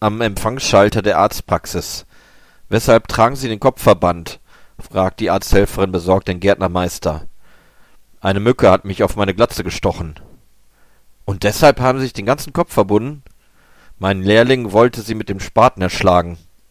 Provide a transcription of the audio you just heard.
am empfangsschalter der arztpraxis. Weshalb tragen sie den kopfverband? fragt die arzthelferin besorgt den gärtnermeister. Eine mücke hat mich auf meine glatze gestochen. Und deshalb haben sie sich den ganzen kopf verbunden? Mein lehrling wollte sie mit dem spaten erschlagen.